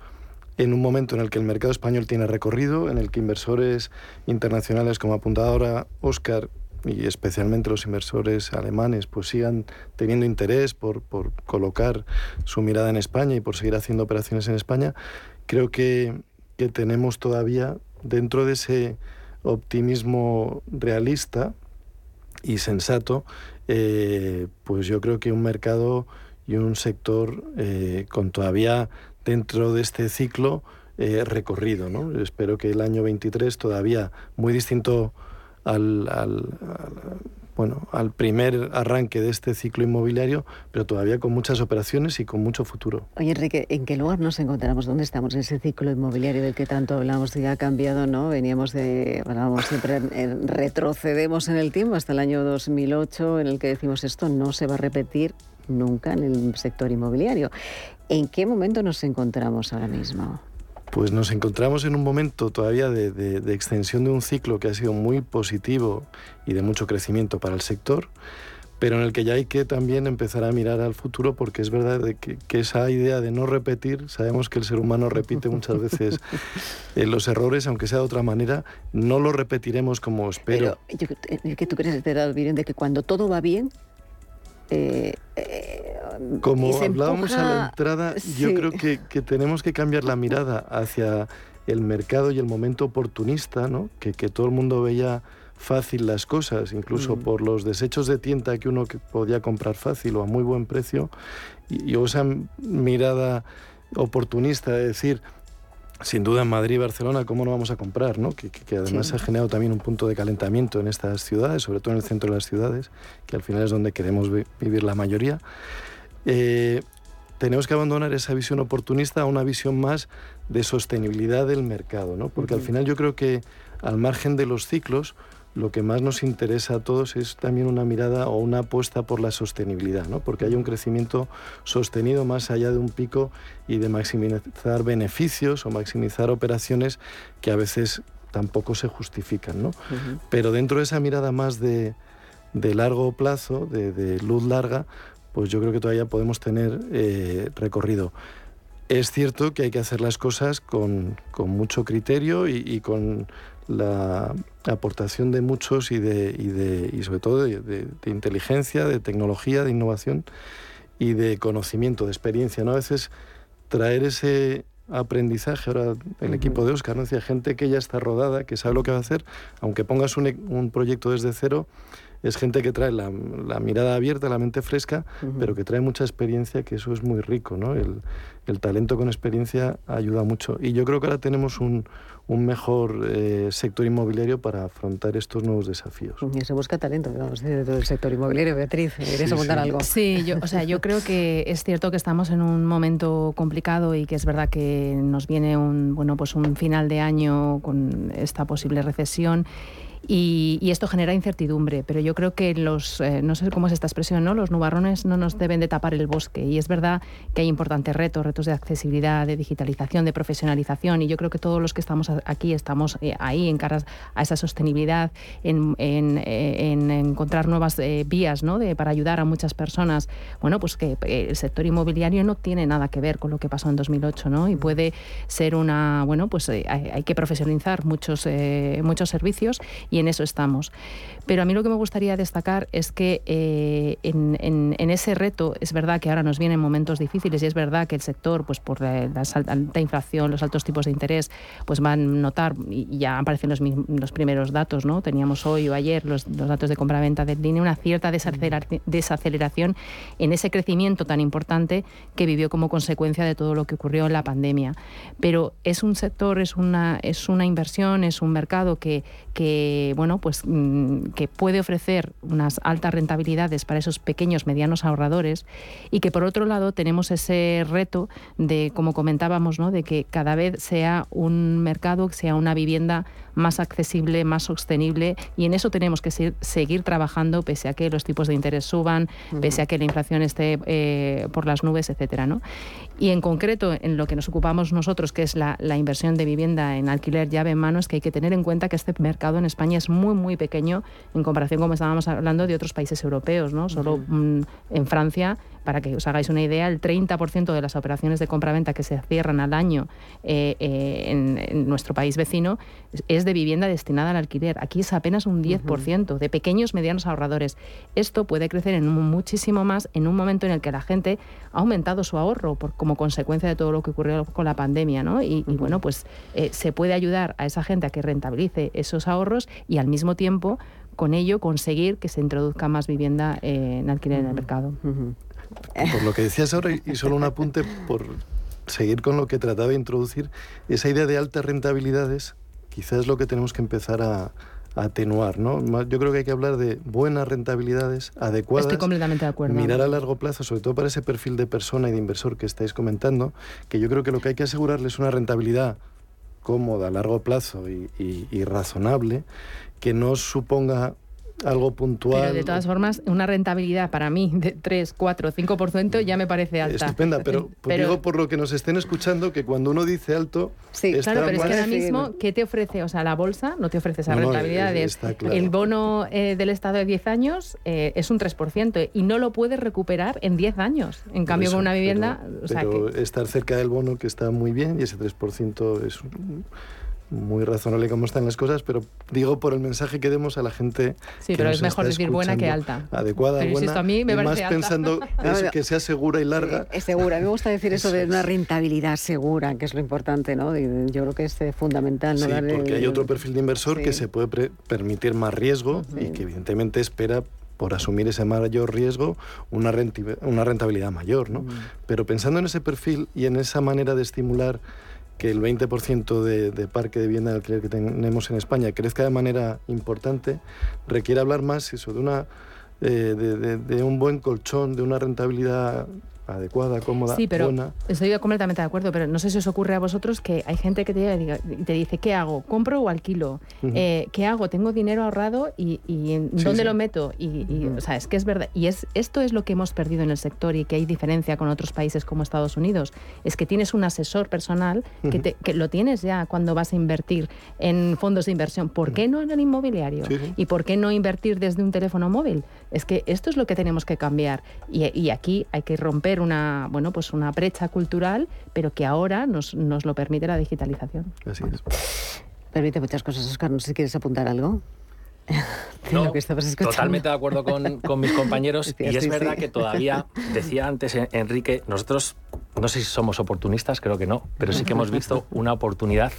en un momento en el que el mercado español tiene recorrido, en el que inversores internacionales, como apuntado ahora Oscar, y especialmente los inversores alemanes, pues sigan teniendo interés por, por colocar su mirada en España y por seguir haciendo operaciones en España, creo que, que tenemos todavía dentro de ese optimismo realista y sensato, eh, pues yo creo que un mercado y un sector eh, con todavía dentro de este ciclo eh, recorrido. ¿no? Espero que el año 23 todavía muy distinto al, bueno, al primer arranque de este ciclo inmobiliario, pero todavía con muchas operaciones y con mucho futuro. Oye, Enrique, ¿en qué lugar nos encontramos? ¿Dónde estamos en ese ciclo inmobiliario del que tanto hablamos? Ya ha cambiado, ¿no? Veníamos de, hablábamos siempre, retrocedemos en el tiempo hasta el año 2008, en el que decimos esto no se va a repetir nunca en el sector inmobiliario. ¿En qué momento nos encontramos ahora mismo? Pues nos encontramos en un momento todavía de, extensión de un ciclo que ha sido muy positivo y de mucho crecimiento para el sector, pero en el que ya hay que también empezar a mirar al futuro porque es verdad que, esa idea de no repetir, sabemos que el ser humano repite muchas veces eh, los errores, aunque sea de otra manera, no lo repetiremos como espero. Pero, yo, que tú crees, de que cuando todo va bien, eh, como hablábamos a la entrada, yo creo que, tenemos que cambiar la mirada hacia el mercado y el momento oportunista, ¿no? que, todo el mundo veía fácil las cosas, incluso mm. por los desechos de tienda que uno podía comprar fácil o a muy buen precio, y, esa mirada oportunista de decir, sin duda en Madrid y Barcelona, ¿cómo no vamos a comprar? ¿no? Que, además ha generado también un punto de calentamiento en estas ciudades, sobre todo en el centro de las ciudades, que al final es donde queremos vivir la mayoría. Eh, tenemos que abandonar esa visión oportunista a una visión más de sostenibilidad del mercado, ¿no? porque al final yo creo que al margen de los ciclos, lo que más nos interesa a todos es también una mirada o una apuesta por la sostenibilidad, ¿no? porque haya un crecimiento sostenido más allá de un pico y de maximizar beneficios o maximizar operaciones que a veces tampoco se justifican. ¿no? Pero dentro de esa mirada más de, largo plazo, de, luz larga, pues yo creo que todavía podemos tener eh, recorrido. Es cierto que hay que hacer las cosas con, mucho criterio y con la aportación de muchos y, de, y, de, y sobre todo de, inteligencia, de tecnología, de innovación y de conocimiento, de experiencia. ¿no? A veces traer ese aprendizaje, ahora el equipo de Oscar, ¿no? decía gente que ya está rodada, que sabe lo que va a hacer, aunque pongas un, un proyecto desde cero, es gente que trae la, mirada abierta, la mente fresca, pero que trae mucha experiencia, que eso es muy rico, ¿no? El, el talento con experiencia ayuda mucho. Y yo creo que ahora tenemos un, un mejor eh, sector inmobiliario para afrontar estos nuevos desafíos. Y se busca talento, digamos, de todo el sector inmobiliario. Beatriz, ¿quieres apuntar algo? Sí, yo, o sea, yo creo que es cierto que estamos en un momento complicado y que es verdad que nos viene un, bueno, pues un final de año con esta posible recesión y, esto genera incertidumbre, pero yo creo que los, eh, no sé cómo es esta expresión, ¿no? los nubarrones no nos deben de tapar el bosque y es verdad que hay importantes retos, retos de accesibilidad, de digitalización, de profesionalización y yo creo que todos los que estamos aquí estamos eh, ahí en caras a esa sostenibilidad, en, eh, encontrar nuevas vías ¿no? de, para ayudar a muchas personas. Bueno, pues que el sector inmobiliario no tiene nada que ver con lo que pasó en 2008 ¿no? y puede ser una, bueno, pues hay, que profesionalizar muchos, muchos servicios en eso estamos. Pero a mí lo que me gustaría destacar es que eh, en, ese reto es verdad que ahora nos vienen momentos difíciles y es verdad que el sector, pues por la, alta inflación, los altos tipos de interés, pues van a notar, y ya aparecen los, los primeros datos, ¿no? Teníamos hoy o ayer los, datos de compra-venta de línea, una cierta desaceleración en ese crecimiento tan importante que vivió como consecuencia de todo lo que ocurrió en la pandemia. Pero es un sector, es una, es una inversión, es un mercado que, que bueno, pues mm, que puede ofrecer unas altas rentabilidades para esos pequeños, medianos ahorradores y que por otro lado tenemos ese reto de, como comentábamos, ¿no? de que cada vez sea un mercado, que sea una vivienda más accesible, más sostenible y en eso tenemos que seguir trabajando pese a que los tipos de interés suban, pese a que la inflación esté eh, por las nubes, etcétera, ¿no? Y en concreto, en lo que nos ocupamos nosotros, que es la, inversión de vivienda en alquiler llave en mano, es que hay que tener en cuenta que este mercado en España es muy, muy pequeño en comparación, como estábamos hablando, de otros países europeos, ¿no? Solo mm, en Francia para que os hagáis una idea, el 30% de las operaciones de compra-venta que se cierran al año eh, eh, en, nuestro país vecino es de vivienda destinada al alquiler. Aquí es apenas un 10% de pequeños, medianos ahorradores. Esto puede crecer en muchísimo más en un momento en el que la gente ha aumentado su ahorro por, como consecuencia de todo lo que ocurrió con la pandemia. ¿no? Y, bueno, pues eh, se puede ayudar a esa gente a que rentabilice esos ahorros y al mismo tiempo con ello conseguir que se introduzca más vivienda en alquiler en el mercado. Por lo que decías ahora, y solo un apunte por seguir con lo que trataba de introducir, esa idea de altas rentabilidades quizás es lo que tenemos que empezar a, atenuar, ¿no? Yo creo que hay que hablar de buenas rentabilidades adecuadas. Estoy completamente de acuerdo. Mirar a largo plazo, sobre todo para ese perfil de persona y de inversor que estáis comentando, que yo creo que lo que hay que asegurarles es una rentabilidad cómoda a largo plazo y razonable, que no suponga algo puntual. Pero de todas formas, una rentabilidad para mí de 3, 4, 5% ya me parece alta. Estupenda, pero, digo por lo que nos estén escuchando que cuando uno dice alto. Sí, claro, pero es que ahora mismo, ¿qué te ofrece? O sea, la bolsa no te ofrece esa rentabilidad. El bono eh, del Estado de 10 años eh, es un 3% y no lo puedes recuperar en 10 años. En cambio, con una vivienda. Pero, estar cerca del bono que está muy bien y ese 3% es muy razonable cómo están las cosas, pero digo por el mensaje que demos a la gente. Sí, pero es mejor decir buena que alta. Adecuada, buena. a mí me y más pensando que sea segura y larga. Es segura. A mí me gusta decir eso, de una rentabilidad segura, que es lo importante, ¿no? Yo creo que es eh, fundamental. ¿no? Sí, porque hay otro perfil de inversor que se puede permitir más riesgo y que evidentemente espera por asumir ese mayor riesgo una, una rentabilidad mayor, ¿no? Pero pensando en ese perfil y en esa manera de estimular que el 20% de, de, parque de vivienda de alquiler que tenemos en España crezca de manera importante, requiere hablar más eso, de, una, eh, de, de, un buen colchón, de una rentabilidad adecuada, cómoda, sí, pero buena. Estoy completamente de acuerdo, pero no sé si os ocurre a vosotros que hay gente que te, te dice, ¿qué hago? ¿Compro o alquilo? Uh -huh. eh, ¿Qué hago? Tengo dinero ahorrado y, y en, sí, ¿dónde sí. lo meto? Y, y uh -huh. o sea, es que es verdad. Y es, esto es lo que hemos perdido en el sector y que hay diferencia con otros países como Estados Unidos. Es que tienes un asesor personal que, uh -huh. te, que lo tienes ya cuando vas a invertir en fondos de inversión. ¿Por qué no en el inmobiliario? ¿Y por qué no invertir desde un teléfono móvil? Es que esto es lo que tenemos que cambiar. Y, y aquí hay que romper una, bueno, pues una brecha cultural, pero que ahora nos, nos lo permite la digitalización. Así es. Permite muchas cosas, Oscar. No sé si quieres apuntar algo. No, totalmente de acuerdo con, con mis compañeros y es sí, verdad sí. que todavía, decía antes Enrique, nosotros no sé si somos oportunistas, creo que no, pero sí que hemos visto una oportunidad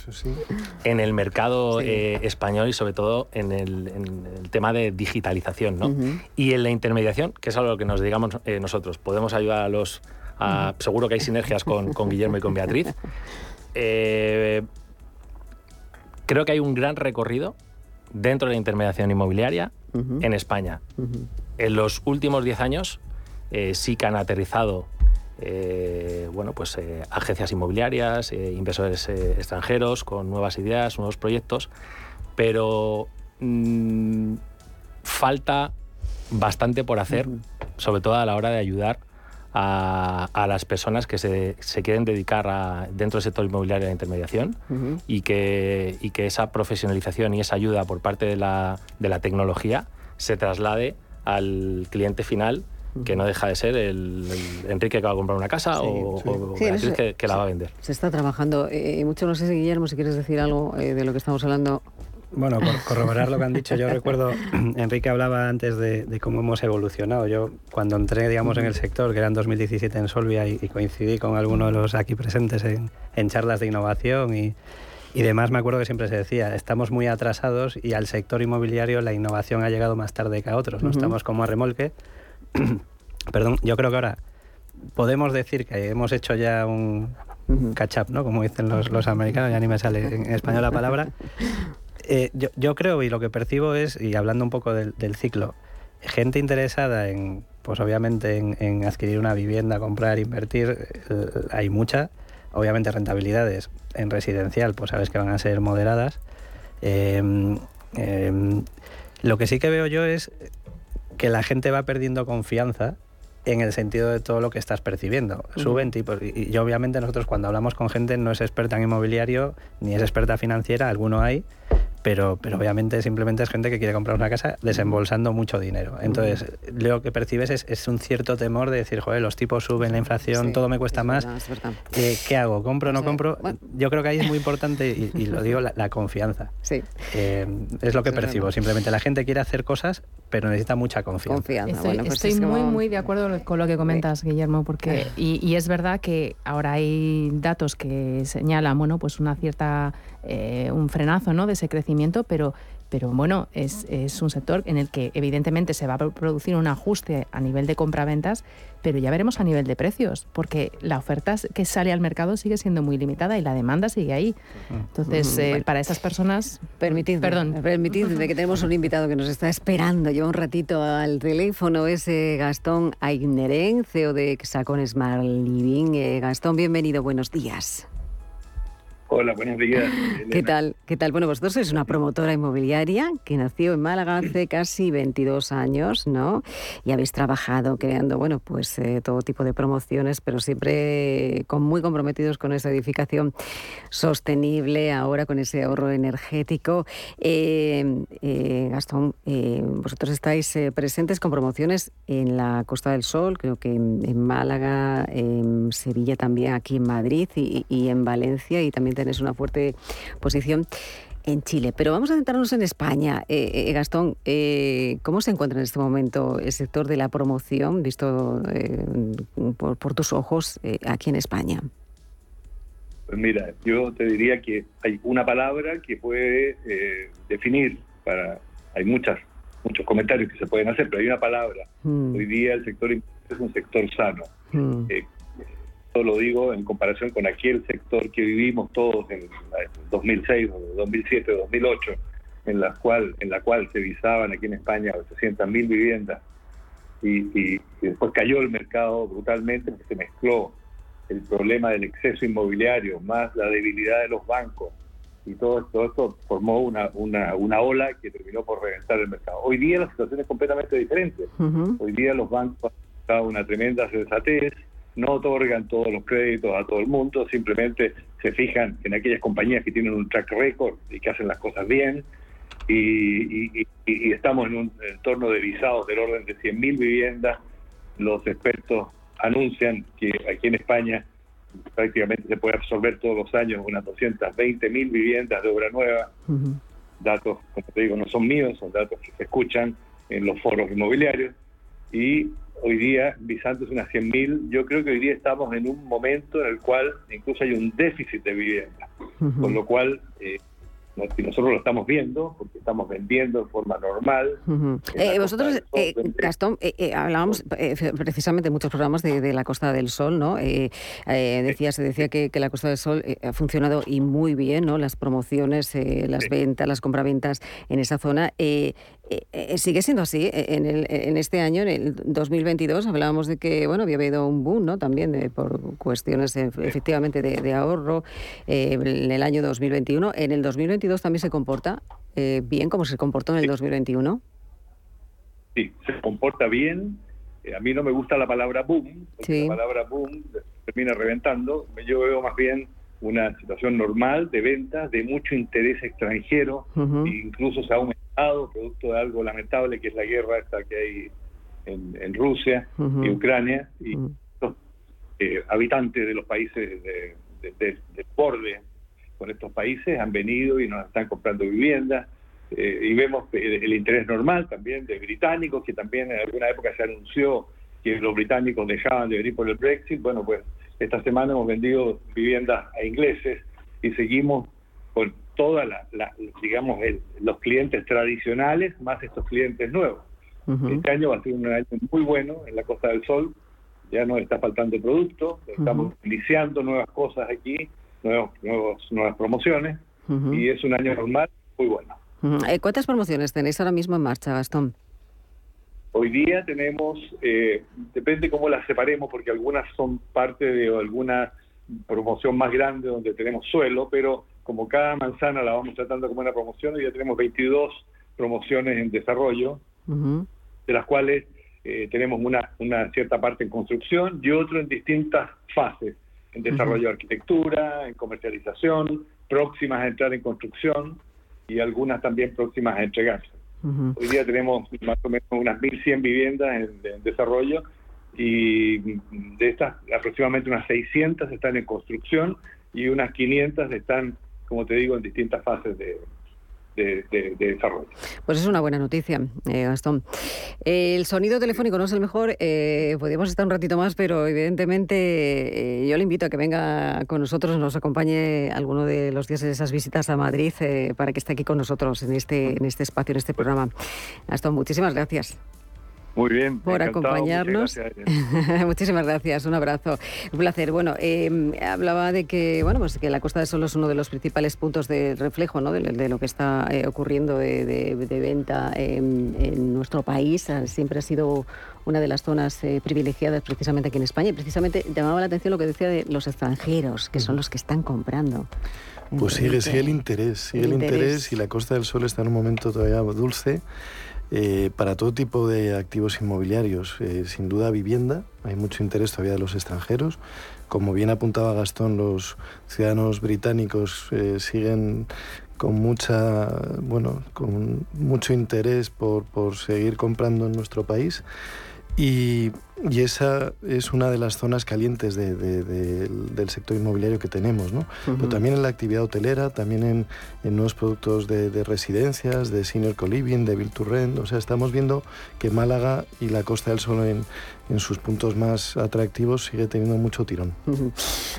en el mercado eh, español y sobre todo en el, en el, tema de digitalización. ¿no? Uh -huh. Y en la intermediación, que es algo que nos digamos eh, nosotros, podemos ayudar a los... A, seguro que hay sinergias con, con, Guillermo y con Beatriz. Eh, creo que hay un gran recorrido dentro de la intermediación inmobiliaria uh -huh. en España. Uh -huh. En los últimos 10 años eh, sí que han aterrizado eh, bueno, pues, eh, agencias inmobiliarias, inversores extranjeros con nuevas ideas, nuevos proyectos, pero mmm, falta bastante por hacer, uh -huh. sobre todo a la hora de ayudar a, a las personas que se, se, quieren dedicar a, dentro del sector inmobiliario a la intermediación uh -huh. y, que, y que esa profesionalización y esa ayuda por parte de la, de la tecnología se traslade al cliente final que no deja de ser el, el, Enrique que va a comprar una casa sí, o, sí. o sí, Beatriz que, que, la va a vender. Se está trabajando. Eh, mucho no sé si Guillermo, si quieres decir algo eh, de lo que estamos hablando. Bueno, por corroborar lo que han dicho, yo recuerdo, Enrique hablaba antes de, de, cómo hemos evolucionado. Yo cuando entré, digamos, en el sector, que era en 2017 en Solvia, y, y coincidí con algunos de los aquí presentes en, en charlas de innovación y, y demás, me acuerdo que siempre se decía, estamos muy atrasados y al sector inmobiliario la innovación ha llegado más tarde que a otros. ¿no? Uh -huh. Estamos como a remolque Perdón, yo creo que ahora podemos decir que hemos hecho ya un catch up, ¿no? Como dicen los, los americanos, ya ni me sale en español la palabra. Eh, yo, yo, creo y lo que percibo es, y hablando un poco del, del ciclo, gente interesada en, pues obviamente en, en, adquirir una vivienda, comprar, invertir, eh, hay mucha. Obviamente rentabilidades en residencial, pues sabes que van a ser moderadas. Eh, lo que sí que veo yo es que la gente va perdiendo confianza en el sentido de todo lo que estás percibiendo. Uh -huh. Suben tipos. Y, y, obviamente nosotros cuando hablamos con gente no es experta en inmobiliario, ni es experta financiera, alguno hay, pero, pero obviamente simplemente es gente que quiere comprar una casa desembolsando mucho dinero. Entonces, lo que percibes es, es, un cierto temor de decir, joder, los tipos suben, la inflación, sí, todo me cuesta más. Verdad, ¿Qué, ¿Qué, hago? ¿Compro o no compro? Bueno. Yo creo que ahí es muy importante, y, y lo digo, la, la confianza. Sí. Eh, es lo que percibo. Simplemente la gente quiere hacer cosas, pero necesita mucha confianza. confianza. Estoy, bueno, pues estoy es muy, como... muy de acuerdo con lo que comentas, sí. Guillermo, porque y, y, es verdad que ahora hay datos que señalan, bueno, pues una cierta eh, un frenazo, ¿no? De ese crecimiento, pero pero bueno, es, es, un sector en el que evidentemente se va a producir un ajuste a nivel de compraventas, pero ya veremos a nivel de precios, porque la oferta que sale al mercado sigue siendo muy limitada y la demanda sigue ahí. Entonces, eh, para esas personas... Permitidme, Perdón. permitidme que tenemos un invitado que nos está esperando. Lleva un ratito al teléfono, es eh, Gastón Aigneren, CEO de Hexacon Smart Living. Eh, Gastón, bienvenido, buenos días. Hola, buenos días. ¿Qué tal? ¿Qué tal? Bueno, vosotros sois una promotora inmobiliaria que nació en Málaga hace casi 22 años, ¿no? Y habéis trabajado creando, bueno, pues eh, todo tipo de promociones, pero siempre con, muy comprometidos con esa edificación sostenible, ahora con ese ahorro energético. Eh, eh, Gastón, eh, vosotros estáis presentes con promociones en la Costa del Sol, creo que en, en Málaga, en Sevilla también, aquí en Madrid y, y en Valencia y también tenés una fuerte posición en Chile. Pero vamos a centrarnos en España. Eh, eh, Gastón, eh, ¿cómo se encuentra en este momento el sector de la promoción, visto por, por, tus ojos, aquí en España? Pues mira, yo te diría que hay una palabra que puede definir, para hay muchas muchos comentarios que se pueden hacer, pero hay una palabra. Mm. Hoy día el sector es un sector sano. Mm lo digo en comparación con aquel sector que vivimos todos en 2006, 2007, 2008, en la cual, en la cual se visaban aquí en España 800.000 viviendas y, después cayó el mercado brutalmente porque se mezcló el problema del exceso inmobiliario más la debilidad de los bancos y todo esto, esto formó una, una, una ola que terminó por reventar el mercado. Hoy día la situación es completamente diferente. Hoy día los bancos han una tremenda sensatez, no otorgan todos los créditos a todo el mundo, simplemente se fijan en aquellas compañías que tienen un track record y que hacen las cosas bien. Y, estamos en un entorno de visados del orden de 100.000 viviendas. Los expertos anuncian que aquí en España prácticamente se puede absorber todos los años unas 220 mil viviendas de obra nueva. Datos, como te digo, no son míos, son datos que se escuchan en los foros inmobiliarios. Y hoy día, visando es unas 100 mil, yo creo que hoy día estamos en un momento en el cual incluso hay un déficit de vivienda, con lo cual eh, y nosotros lo estamos viendo porque estamos vendiendo de forma normal. Eh, vosotros, eh, Gastón, eh, hablábamos precisamente en muchos programas de, la Costa del Sol, ¿no? decía, se decía que, la Costa del Sol ha funcionado y muy bien, ¿no? Las promociones, las ventas, las compraventas en esa zona. Eh, eh, sigue siendo así. Eh, en, el, en este año, en el 2022, hablábamos de que bueno había habido un boom, ¿no? También por cuestiones efectivamente de, ahorro en el año 2021. En el 2022 también se comporta bien como se comportó en el 2021. Sí, se comporta bien. a mí no me gusta la palabra boom, porque la palabra boom termina reventando. Yo veo más bien una situación normal de ventas, de mucho interés extranjero, e incluso se ha aumentado producto de algo lamentable que es la guerra esta que hay en, Rusia y Ucrania, y los eh, habitantes de los países de, del borde con estos países han venido y nos están comprando viviendas. Eh, y vemos el, interés normal también de británicos, que también en alguna época se anunció que los británicos dejaban de venir por el Brexit. Bueno, pues esta semana hemos vendido viviendas a ingleses y seguimos con todas la, digamos, los clientes tradicionales más estos clientes nuevos. Este año va a ser un año muy bueno en la Costa del Sol, ya nos está faltando producto, estamos iniciando nuevas cosas aquí, nuevos, nuevos, nuevas promociones, y es un año normal muy bueno. Eh, ¿Cuántas promociones tenéis ahora mismo en marcha, Gastón? Hoy día tenemos, eh, depende cómo las separemos, porque algunas son parte de alguna promoción más grande donde tenemos suelo, pero como cada manzana la vamos tratando como una promoción, y ya tenemos 22 promociones en desarrollo, de las cuales eh, tenemos una, una cierta parte en construcción y otro en distintas fases, en desarrollo de arquitectura, en comercialización, próximas a entrar en construcción y algunas también próximas a entregarse. Hoy día tenemos más o menos unas 1.100 viviendas en, en, desarrollo y de estas aproximadamente unas 600 están en construcción y unas 500 están como te digo, en distintas fases de, desarrollo. Pues es una buena noticia, eh, Gastón. el sonido telefónico no es el mejor, eh, podríamos estar un ratito más, pero evidentemente eh, yo le invito a que venga con nosotros, nos acompañe alguno de los días de esas visitas a Madrid eh, para que esté aquí con nosotros en este, en este espacio, en este programa. Gastón, muchísimas gracias. Muy bien. Por acompañarnos. Muchísimas gracias, un abrazo. Un placer. Bueno, em, hablaba de que, bueno, pues que la Costa del Sol es uno de los principales puntos de reflejo ¿no? de, lo que está eh, ocurriendo de, venta en, nuestro país. Ah, siempre ha sido una de las zonas eh, privilegiadas precisamente aquí en España. Y precisamente llamaba la atención lo que decía de los extranjeros, que son los que están comprando. Pues sigue, sigue el interés, sigue el, interés y la Costa del Sol está en un momento todavía dulce. Eh, para todo tipo de activos inmobiliarios, eh, sin duda vivienda, hay mucho interés todavía de los extranjeros. Como bien apuntaba Gastón, los ciudadanos británicos eh, siguen con mucha bueno con mucho interés por, por seguir comprando en nuestro país y, esa es una de las zonas calientes del sector inmobiliario que tenemos, ¿no? Pero también en la actividad hotelera, también en, nuevos productos de, residencias, de senior co-living, de build to rent. O sea, estamos viendo que Málaga y la Costa del Sol en, en sus puntos más atractivos sigue teniendo mucho tirón.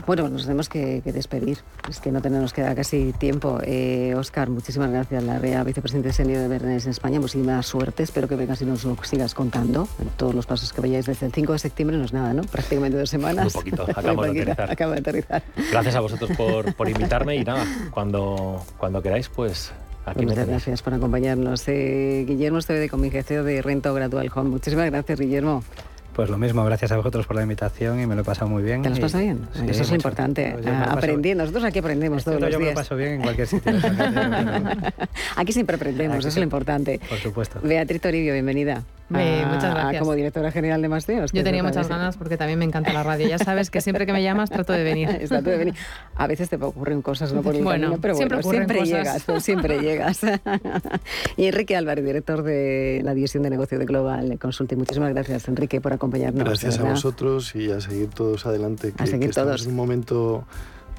Bueno, nos tenemos que, despedir, es que no tenemos que dar casi tiempo. Eh, Oscar, muchísimas gracias, la REA, vicepresidente senior de Bernes en España, muchísima suerte, espero que vengas y nos lo sigas contando en todos los pasos que vayáis desde el 5 de septiembre no es nada, ¿no? Prácticamente dos semanas. Muy poquito, acabo de aterrizar. Acabo de aterrizar. Gracias a vosotros por, por invitarme y nada, cuando, cuando queráis, pues Aquí Muchas gracias por acompañarnos. Eh, Guillermo Esteve de Comunicación de Rento Gradual Home. Muchísimas gracias, Guillermo. Pues lo mismo, gracias a vosotros por la invitación y me lo he pasado muy bien. ¿Te lo has pasado bien? Sí, Eso es lo importante. Aprendí. Nosotros aquí aprendemos todos los yo días. Yo me paso bien en cualquier sitio. aquí siempre aprendemos, eso es lo importante. Por supuesto. Beatriz Toribio, bienvenida. Me, muchas gracias. Como directora general de Masteos. Yo tenía muchas ganas porque también me encanta la radio. Ya sabes que siempre que me llamas trato de venir. trato de venir. A veces te ocurren cosas no por el bueno, camino, pero siempre, bueno, siempre cosas. llegas, siempre llegas. y Enrique Álvarez, director de la división de negocio de Global Consulting. Muchísimas gracias, Enrique, por acompañarnos. Gracias a vosotros y a seguir todos adelante. Que, a seguir que estamos todos. en un momento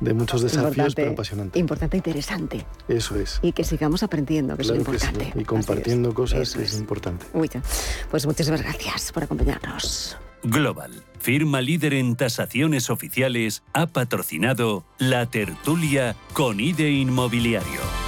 de muchos desafíos, importante, pero apasionante. Importante e interesante. Eso es. Y que sigamos aprendiendo, que claro es lo importante. Sí. Y compartiendo es. cosas Eso que es. es importante. Uy, pues muchísimas gracias por acompañarnos. Global, firma líder en tasaciones oficiales, ha patrocinado la tertulia con IDE Inmobiliario.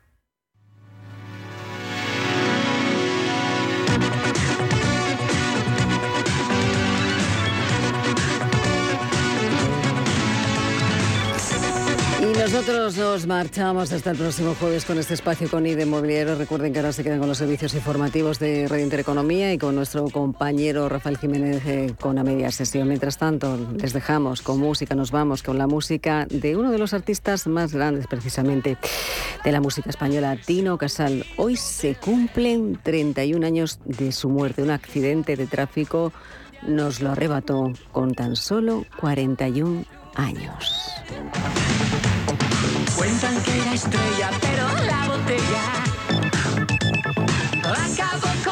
nosotros nos marchamos hasta el próximo jueves con este espacio con IDE Mobiliario. Recuerden que ahora se quedan con los servicios informativos de Radio Intereconomía y con nuestro compañero Rafael Jiménez eh, con la media sesión. Mientras tanto, les dejamos con música, nos vamos con la música de uno de los artistas más grandes precisamente de la música española, Tino Casal. Hoy se cumplen 31 años de su muerte. Un accidente de tráfico nos lo arrebató con tan solo 41 años. Cuentan que era estrella, pero la botella acabó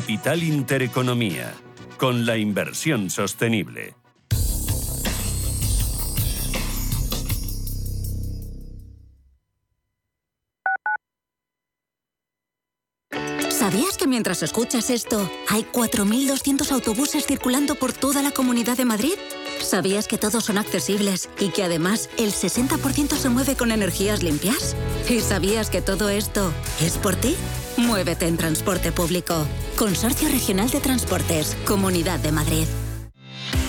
Capital Intereconomía, con la inversión sostenible. ¿Sabías que mientras escuchas esto, hay 4.200 autobuses circulando por toda la Comunidad de Madrid? ¿Sabías que todos son accesibles y que además el 60% se mueve con energías limpias? ¿Y sabías que todo esto es por ti? Muévete en transporte público. Consorcio Regional de Transportes, Comunidad de Madrid.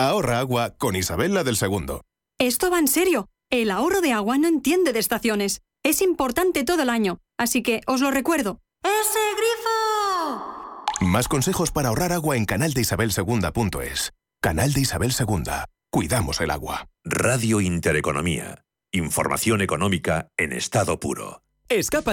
Ahorra agua con Isabel del Segundo. Esto va en serio. El ahorro de agua no entiende de estaciones. Es importante todo el año. Así que os lo recuerdo. ¡Ese grifo! Más consejos para ahorrar agua en canaldeisabelsegunda.es. Canal de Isabel Segunda. Cuidamos el agua. Radio Intereconomía. Información económica en estado puro. Escapa